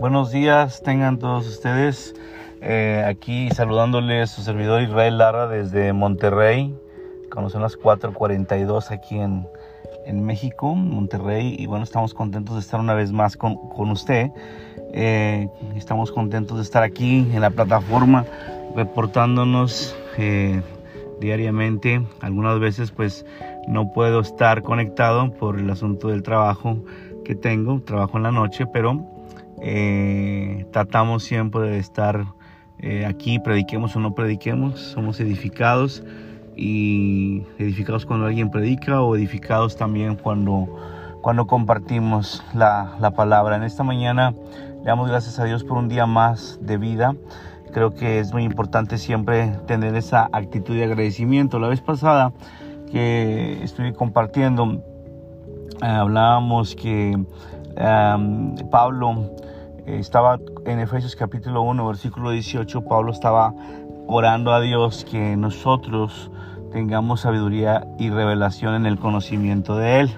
Buenos días, tengan todos ustedes. Eh, aquí saludándoles su servidor Israel Lara desde Monterrey, cuando son las 4:42 aquí en, en, México, Monterrey. Y bueno, estamos contentos de estar una vez más con, con usted. Eh, estamos contentos de estar aquí en la plataforma reportándonos eh, diariamente. Algunas veces pues no puedo estar conectado por el asunto del trabajo que tengo, trabajo en la noche, pero eh, tratamos siempre de estar eh, aquí, prediquemos o no prediquemos, somos edificados y edificados cuando alguien predica o edificados también cuando, cuando compartimos la, la palabra. En esta mañana le damos gracias a Dios por un día más de vida. Creo que es muy importante siempre tener esa actitud de agradecimiento. La vez pasada que estuve compartiendo, eh, hablábamos que Pablo estaba en Efesios capítulo 1, versículo 18, Pablo estaba orando a Dios que nosotros tengamos sabiduría y revelación en el conocimiento de Él.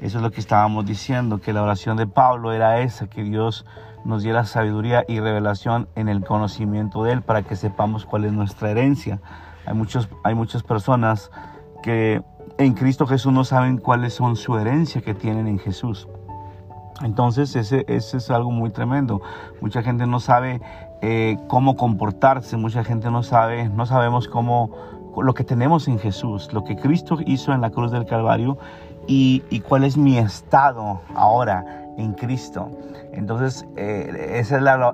Eso es lo que estábamos diciendo, que la oración de Pablo era esa, que Dios nos diera sabiduría y revelación en el conocimiento de Él para que sepamos cuál es nuestra herencia. Hay, muchos, hay muchas personas que en Cristo Jesús no saben cuáles son su herencia que tienen en Jesús. Entonces ese, es algo muy tremendo. Mucha gente no sabe eh, cómo comportarse, mucha gente no sabe, no sabemos cómo lo que tenemos en Jesús, lo que Cristo hizo en la cruz del Calvario y, cuál es mi estado ahora en Cristo. Entonces eh,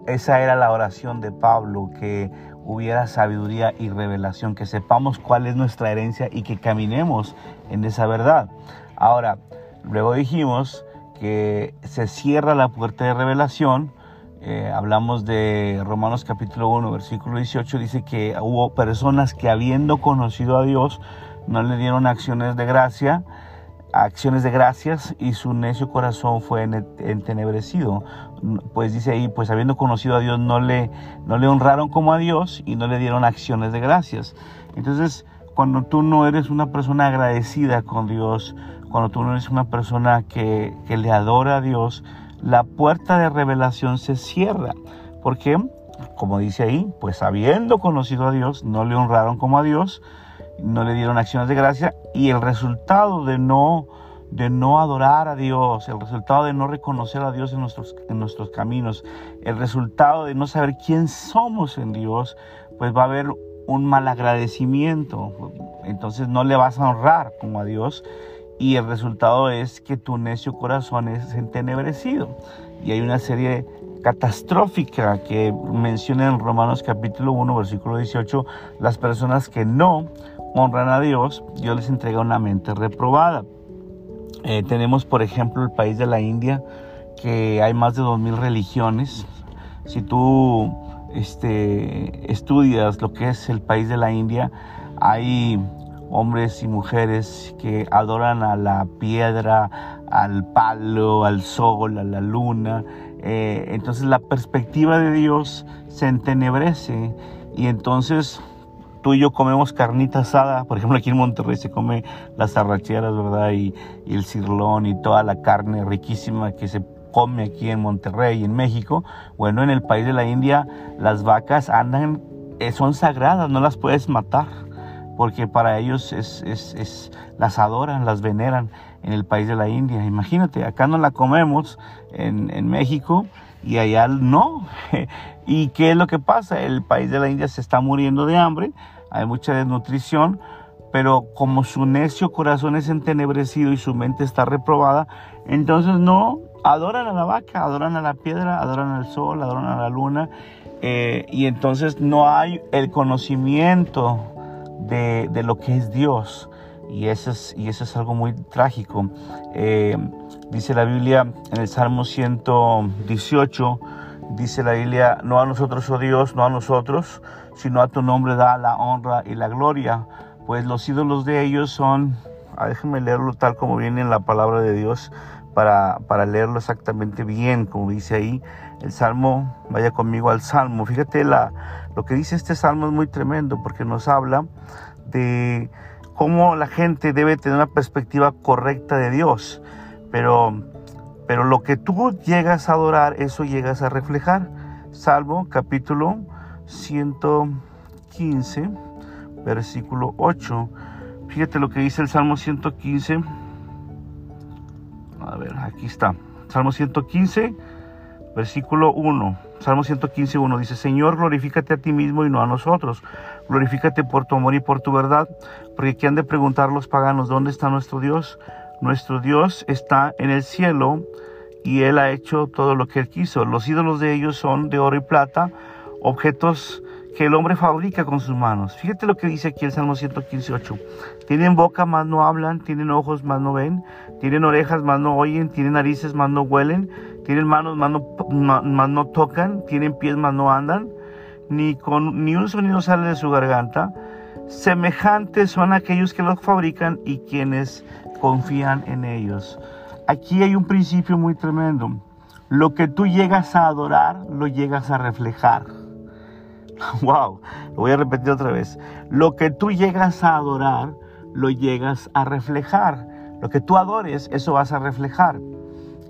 esa era la oración de Pablo, que hubiera sabiduría y revelación, que sepamos cuál es nuestra herencia y que caminemos en esa verdad. Ahora, luego dijimos se cierra la puerta de revelación. Eh, hablamos de Romanos capítulo 1, versículo 18, dice que hubo personas que habiendo conocido a Dios, no le dieron acciones de gracia, acciones de gracias y su necio corazón fue entenebrecido. Pues dice ahí, pues habiendo conocido a Dios no le, no le honraron como a Dios y no le dieron acciones de gracias. Entonces, cuando tú no eres una persona agradecida con Dios, cuando tú no eres una persona que, le adora a Dios, la puerta de revelación se cierra. Porque, como dice ahí, pues habiendo conocido a Dios, no le honraron como a Dios, no le dieron acciones de gracia y el resultado de no de no adorar a Dios, el resultado de no reconocer a Dios en nuestros, en nuestros caminos, el resultado de no saber quién somos en Dios, pues va a haber un mal agradecimiento. Entonces no le vas a honrar como a Dios y el resultado es que tu necio corazón es entenebrecido. Y hay una serie catastrófica que menciona en Romanos capítulo 1, versículo 18, las personas que no honran a Dios, Dios les entrega una mente reprobada. Eh, tenemos, por ejemplo, el país de la India, que hay más de 2.000 religiones. Si tú este, estudias lo que es el país de la India, hay hombres y mujeres que adoran a la piedra, al palo, al sol, a la luna. Eh, entonces la perspectiva de Dios se entenebrece y entonces tú y yo comemos carnita asada, por ejemplo aquí en Monterrey se come las arracheras, ¿verdad? Y, el cirlón y toda la carne riquísima que se come aquí en Monterrey en México. Bueno, en el país de la India las vacas andan, eh, son sagradas, no las puedes matar porque para ellos es, es, es, las adoran, las veneran en el país de la India. Imagínate, acá no la comemos en, en México y allá no. ¿Y qué es lo que pasa? El país de la India se está muriendo de hambre, hay mucha desnutrición, pero como su necio corazón es entenebrecido y su mente está reprobada, entonces no adoran a la vaca, adoran a la piedra, adoran al sol, adoran a la luna, eh, y entonces no hay el conocimiento de, lo que es Dios. Y eso es, y eso es algo muy trágico. Eh, dice la Biblia en el Salmo 118, dice la Biblia, no a nosotros, oh Dios, no a nosotros, sino a tu nombre da la honra y la gloria. Pues los ídolos de ellos son, ah, déjenme leerlo tal como viene en la palabra de Dios, para, para leerlo exactamente bien, como dice ahí el Salmo, vaya conmigo al Salmo. Fíjate la, lo que dice este salmo es muy tremendo porque nos habla de cómo la gente debe tener una perspectiva correcta de Dios. Pero Pero lo que tú llegas a adorar, eso llegas a reflejar. Salmo capítulo 115, versículo 8. Fíjate lo que dice el Salmo 115. A ver, aquí está. Salmo 115, versículo 1. Salmo 115, 1 dice, Señor, glorifícate a ti mismo y no a nosotros. Glorifícate por tu amor y por tu verdad, porque aquí han de preguntar los paganos, ¿dónde está nuestro Dios? Nuestro Dios está en el cielo y Él ha hecho todo lo que Él quiso. Los ídolos de ellos son de oro y plata, objetos que el hombre fabrica con sus manos. Fíjate lo que dice aquí el Salmo 115.8. Tienen boca, más no hablan, tienen ojos, más no ven, tienen orejas, más no oyen, tienen narices, más no huelen, tienen manos, más no, no tocan, tienen pies, más no andan, ni, con, ni un sonido sale de su garganta. Semejantes son aquellos que los fabrican y quienes confían en ellos. Aquí hay un principio muy tremendo. Lo que tú llegas a adorar, lo llegas a reflejar. Wow, lo voy a repetir otra vez. Lo que tú llegas a adorar, lo llegas a reflejar. Lo que tú adores, eso vas a reflejar.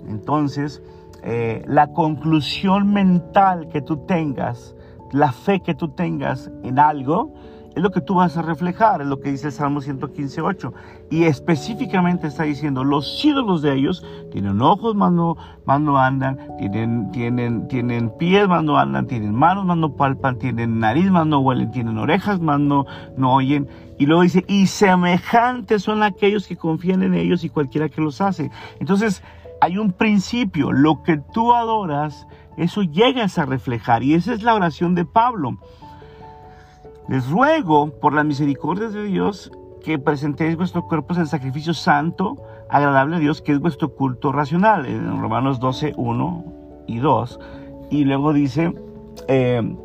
Entonces, eh, la conclusión mental que tú tengas, la fe que tú tengas en algo, es lo que tú vas a reflejar, es lo que dice el Salmo 115.8. Y específicamente está diciendo, los ídolos de ellos tienen ojos, más no, andan, tienen, tienen, tienen pies, más no andan, tienen manos, más no palpan, tienen nariz, más no huelen, tienen orejas, más no, no oyen. Y luego dice, y semejantes son aquellos que confían en ellos y cualquiera que los hace. Entonces, hay un principio, lo que tú adoras, eso llegas a reflejar. Y esa es la oración de Pablo. Les ruego por las misericordias de Dios que presentéis vuestros cuerpos en sacrificio santo, agradable a Dios, que es vuestro culto racional, en Romanos 12, 1 y 2. Y luego dice, eh,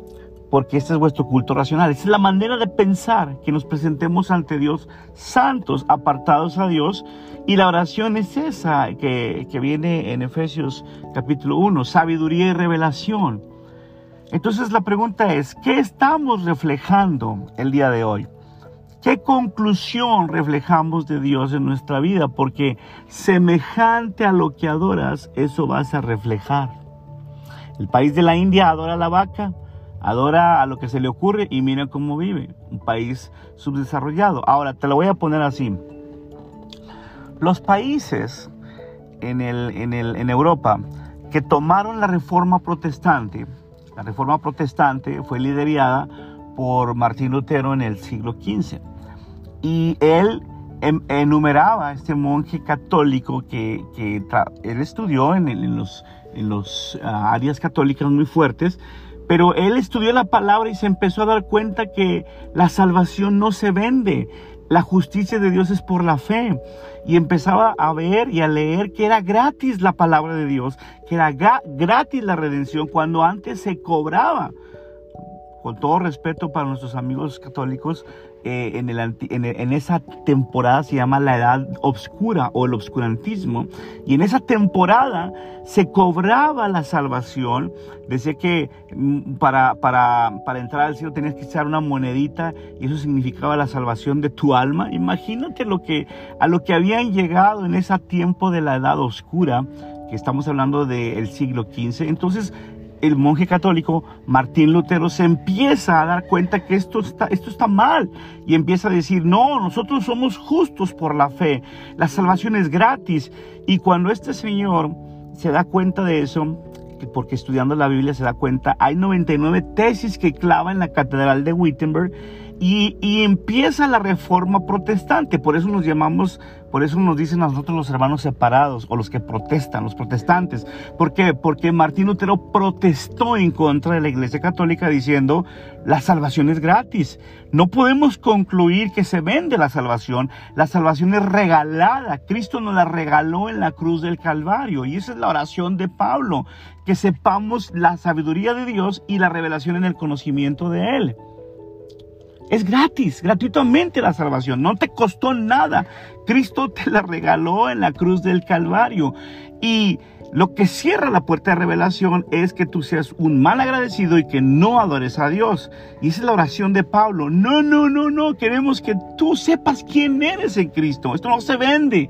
porque este es vuestro culto racional. Esa es la manera de pensar que nos presentemos ante Dios santos, apartados a Dios. Y la oración es esa que, que viene en Efesios capítulo 1, sabiduría y revelación. Entonces la pregunta es, ¿qué estamos reflejando el día de hoy? ¿Qué conclusión reflejamos de Dios en nuestra vida? Porque semejante a lo que adoras, eso vas a reflejar. El país de la India adora a la vaca, adora a lo que se le ocurre y mira cómo vive. Un país subdesarrollado. Ahora, te lo voy a poner así. Los países en, en Europa que tomaron la reforma protestante, la reforma protestante fue liderada por Martín Lutero en el siglo XV y él em, enumeraba a este monje católico que, él estudió en, los, en los ah, áreas católicas muy fuertes, pero él estudió la palabra y se empezó a dar cuenta que la salvación no se vende, la justicia de Dios es por la fe. Y empezaba a ver y a leer que era gratis la palabra de Dios, que era gratis la redención cuando antes se cobraba. Con todo respeto para nuestros amigos católicos, eh, en, esa temporada se llama la edad oscura o el obscurantismo. Y en esa temporada se cobraba la salvación. Decía que mm, para, para, para entrar al cielo tenías que echar una monedita y eso significaba la salvación de tu alma. Imagínate lo que, a lo que habían llegado en ese tiempo de la edad oscura, que estamos hablando del siglo XV. Entonces, el monje católico Martín Lutero se empieza a dar cuenta que esto está, esto está mal y empieza a decir, no, nosotros somos justos por la fe, la salvación es gratis. Y cuando este señor se da cuenta de eso, porque estudiando la Biblia se da cuenta, hay 99 tesis que clava en la Catedral de Wittenberg y, y, empieza la reforma protestante. Por eso nos llamamos, por eso nos dicen a nosotros los hermanos separados o los que protestan, los protestantes. ¿Por qué? Porque Martín Lutero protestó en contra de la Iglesia Católica diciendo la salvación es gratis. No podemos concluir que se vende la salvación. La salvación es regalada. Cristo nos la regaló en la cruz del Calvario. Y esa es la oración de Pablo. Que sepamos la sabiduría de Dios y la revelación en el conocimiento de Él. Es gratis, gratuitamente la salvación. No te costó nada. Cristo te la regaló en la cruz del Calvario. Y lo que cierra la puerta de revelación es que tú seas un mal agradecido y que no adores a Dios. Y esa es la oración de Pablo. No, no, no, no. Queremos que tú sepas quién eres en Cristo. Esto no se vende.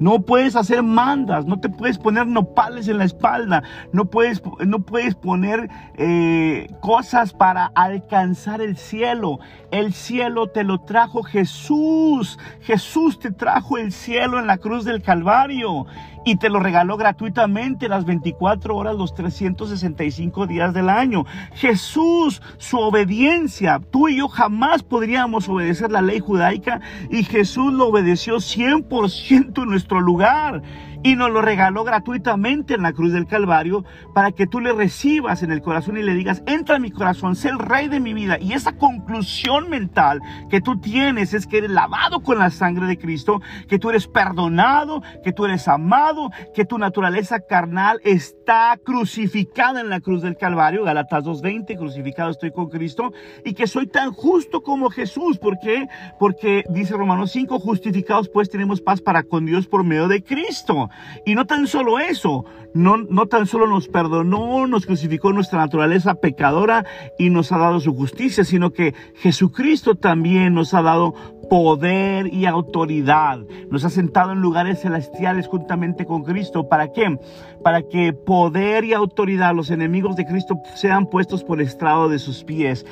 No puedes hacer mandas, no te puedes poner nopales en la espalda, no puedes, no puedes poner eh, cosas para alcanzar el cielo. El cielo te lo trajo Jesús. Jesús te trajo el cielo en la cruz del Calvario y te lo regaló gratuitamente las 24 horas, los 365 días del año. Jesús, su obediencia, tú y yo jamás podríamos obedecer la ley judaica y Jesús lo obedeció 100% en nuestro lugar y nos lo regaló gratuitamente en la cruz del Calvario para que tú le recibas en el corazón y le digas, entra en mi corazón, sé el rey de mi vida. Y esa conclusión mental que tú tienes es que eres lavado con la sangre de Cristo, que tú eres perdonado, que tú eres amado, que tu naturaleza carnal está crucificada en la cruz del Calvario, Galatas 2.20, crucificado estoy con Cristo, y que soy tan justo como Jesús. ¿Por qué? Porque dice Romanos 5, justificados pues tenemos paz para con Dios por medio de Cristo. Y no tan solo eso, no, no tan solo nos perdonó, nos crucificó nuestra naturaleza pecadora y nos ha dado su justicia, sino que Jesucristo también nos ha dado poder y autoridad. Nos ha sentado en lugares celestiales juntamente con Cristo. ¿Para qué? Para que poder y autoridad, los enemigos de Cristo, sean puestos por estrado de sus pies.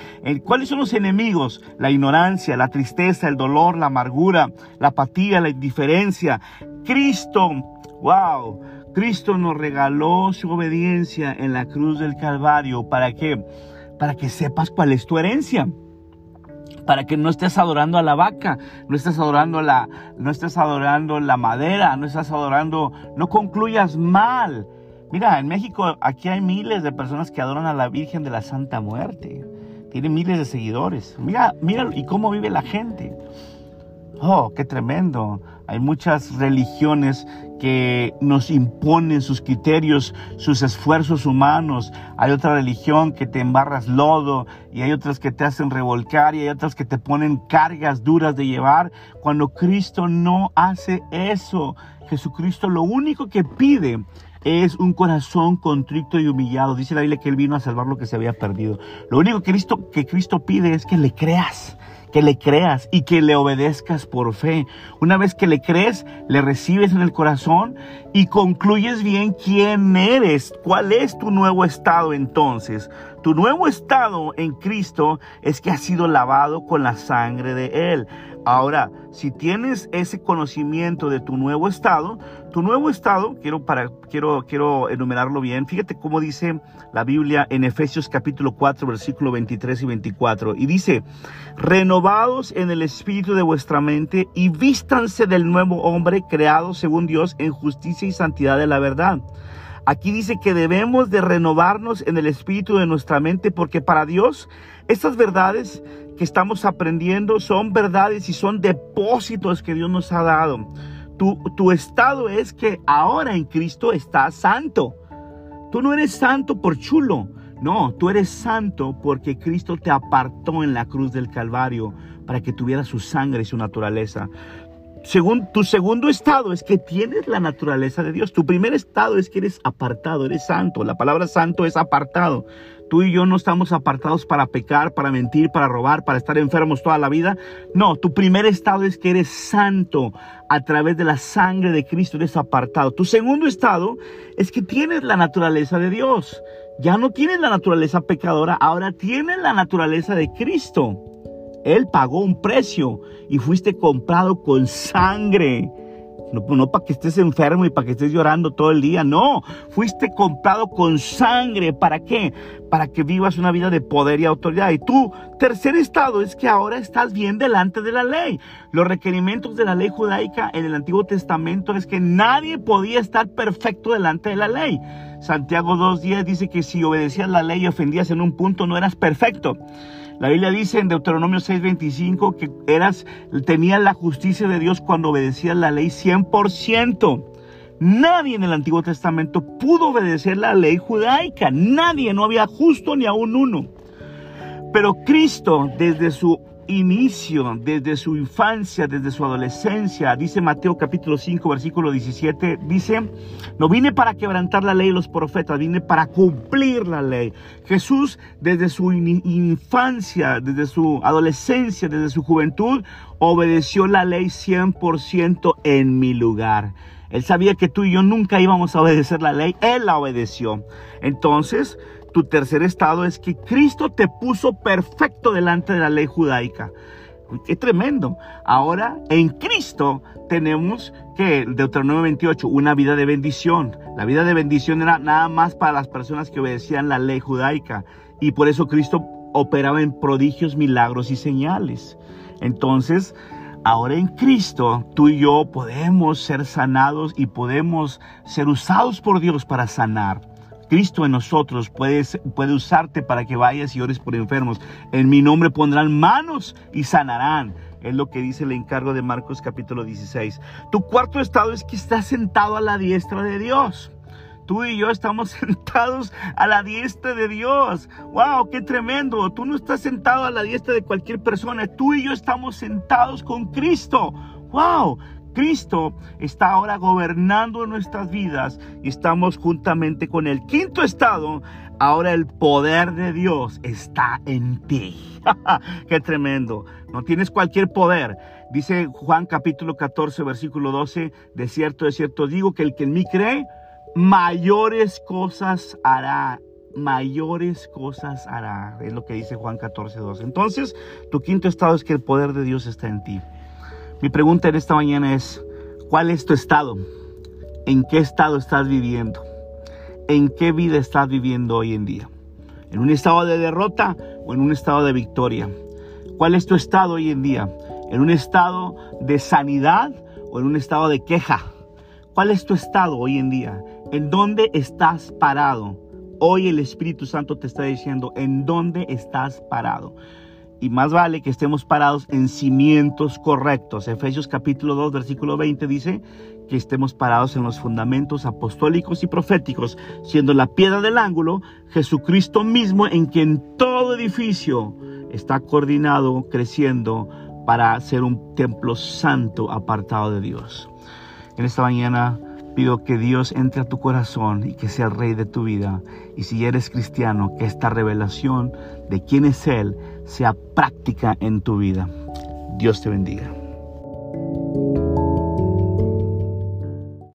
¿Cuáles son los enemigos? La ignorancia, la tristeza, el dolor, la amargura, la apatía, la indiferencia. Cristo Wow, Cristo nos regaló su obediencia en la cruz del Calvario. ¿Para qué? Para que sepas cuál es tu herencia. Para que no estés adorando a la vaca, no estés adorando la, no estés adorando la madera, no estés adorando, no concluyas mal. Mira, en México aquí hay miles de personas que adoran a la Virgen de la Santa Muerte. Tiene miles de seguidores. Mira, mira y cómo vive la gente. Oh, qué tremendo. Hay muchas religiones que nos imponen sus criterios, sus esfuerzos humanos. Hay otra religión que te embarras lodo y hay otras que te hacen revolcar y hay otras que te ponen cargas duras de llevar. Cuando Cristo no hace eso, Jesucristo lo único que pide es un corazón contrito y humillado. Dice la Biblia que Él vino a salvar lo que se había perdido. Lo único que Cristo, que Cristo pide es que le creas que le creas y que le obedezcas por fe. Una vez que le crees, le recibes en el corazón y concluyes bien quién eres, cuál es tu nuevo estado entonces. Tu nuevo estado en Cristo es que has sido lavado con la sangre de Él. Ahora, si tienes ese conocimiento de tu nuevo estado, tu nuevo estado, quiero, para, quiero, quiero enumerarlo bien, fíjate cómo dice la Biblia en Efesios capítulo 4, versículo 23 y 24, y dice, renovados en el espíritu de vuestra mente y vístanse del nuevo hombre creado según Dios en justicia y santidad de la verdad. Aquí dice que debemos de renovarnos en el espíritu de nuestra mente porque para Dios estas verdades que estamos aprendiendo son verdades y son depósitos que Dios nos ha dado. Tu, tu estado es que ahora en Cristo estás santo. Tú no eres santo por chulo. No, tú eres santo porque Cristo te apartó en la cruz del Calvario para que tuvieras su sangre y su naturaleza. Según tu segundo estado es que tienes la naturaleza de Dios. Tu primer estado es que eres apartado, eres santo. La palabra santo es apartado. Tú y yo no estamos apartados para pecar, para mentir, para robar, para estar enfermos toda la vida. No, tu primer estado es que eres santo a través de la sangre de Cristo, eres apartado. Tu segundo estado es que tienes la naturaleza de Dios. Ya no tienes la naturaleza pecadora, ahora tienes la naturaleza de Cristo. Él pagó un precio y fuiste comprado con sangre. No, para que estés enfermo y para que estés llorando todo el día. No, fuiste comprado con sangre. ¿Para qué? Para que vivas una vida de poder y autoridad. Y tu tercer estado es que ahora estás bien delante de la ley. Los requerimientos de la ley judaica en el Antiguo Testamento es que nadie podía estar perfecto delante de la ley. Santiago 2.10 dice que si obedecías la ley y ofendías en un punto no eras perfecto. La Biblia dice en Deuteronomio 6:25 que eras, tenías la justicia de Dios cuando obedecías la ley 100%. Nadie en el Antiguo Testamento pudo obedecer la ley judaica. Nadie, no había justo ni aún uno. Pero Cristo, desde su inicio, desde su infancia, desde su adolescencia, dice Mateo capítulo 5, versículo 17, dice, no vine para quebrantar la ley de los profetas, vine para cumplir la ley. Jesús desde su infancia, desde su adolescencia, desde su juventud, obedeció la ley 100% en mi lugar. Él sabía que tú y yo nunca íbamos a obedecer la ley. Él la obedeció. Entonces, tu tercer estado es que Cristo te puso perfecto delante de la ley judaica. Qué tremendo. Ahora en Cristo tenemos que, Deuteronomio 28, una vida de bendición. La vida de bendición era nada más para las personas que obedecían la ley judaica. Y por eso Cristo operaba en prodigios, milagros y señales. Entonces, ahora en Cristo, tú y yo podemos ser sanados y podemos ser usados por Dios para sanar. Cristo en nosotros puede, puede usarte para que vayas y ores por enfermos. En mi nombre pondrán manos y sanarán. Es lo que dice el encargo de Marcos capítulo 16. Tu cuarto estado es que estás sentado a la diestra de Dios. Tú y yo estamos sentados a la diestra de Dios. ¡Wow! ¡Qué tremendo! Tú no estás sentado a la diestra de cualquier persona. Tú y yo estamos sentados con Cristo. ¡Wow! Cristo está ahora gobernando nuestras vidas y estamos juntamente con el quinto estado. Ahora el poder de Dios está en ti. Qué tremendo. No tienes cualquier poder. Dice Juan capítulo 14, versículo 12, de cierto, de cierto digo que el que en mí cree, mayores cosas hará mayores cosas hará. Es lo que dice Juan 14, 12. Entonces, tu quinto estado es que el poder de Dios está en ti. Mi pregunta en esta mañana es, ¿cuál es tu estado? ¿En qué estado estás viviendo? ¿En qué vida estás viviendo hoy en día? ¿En un estado de derrota o en un estado de victoria? ¿Cuál es tu estado hoy en día? ¿En un estado de sanidad o en un estado de queja? ¿Cuál es tu estado hoy en día? ¿En dónde estás parado? Hoy el Espíritu Santo te está diciendo en dónde estás parado y más vale que estemos parados en cimientos correctos. Efesios capítulo 2, versículo 20 dice que estemos parados en los fundamentos apostólicos y proféticos, siendo la piedra del ángulo Jesucristo mismo en quien todo edificio está coordinado, creciendo para ser un templo santo apartado de Dios. En esta mañana pido que Dios entre a tu corazón y que sea el rey de tu vida. Y si eres cristiano, que esta revelación de quién es Él sea práctica en tu vida. Dios te bendiga.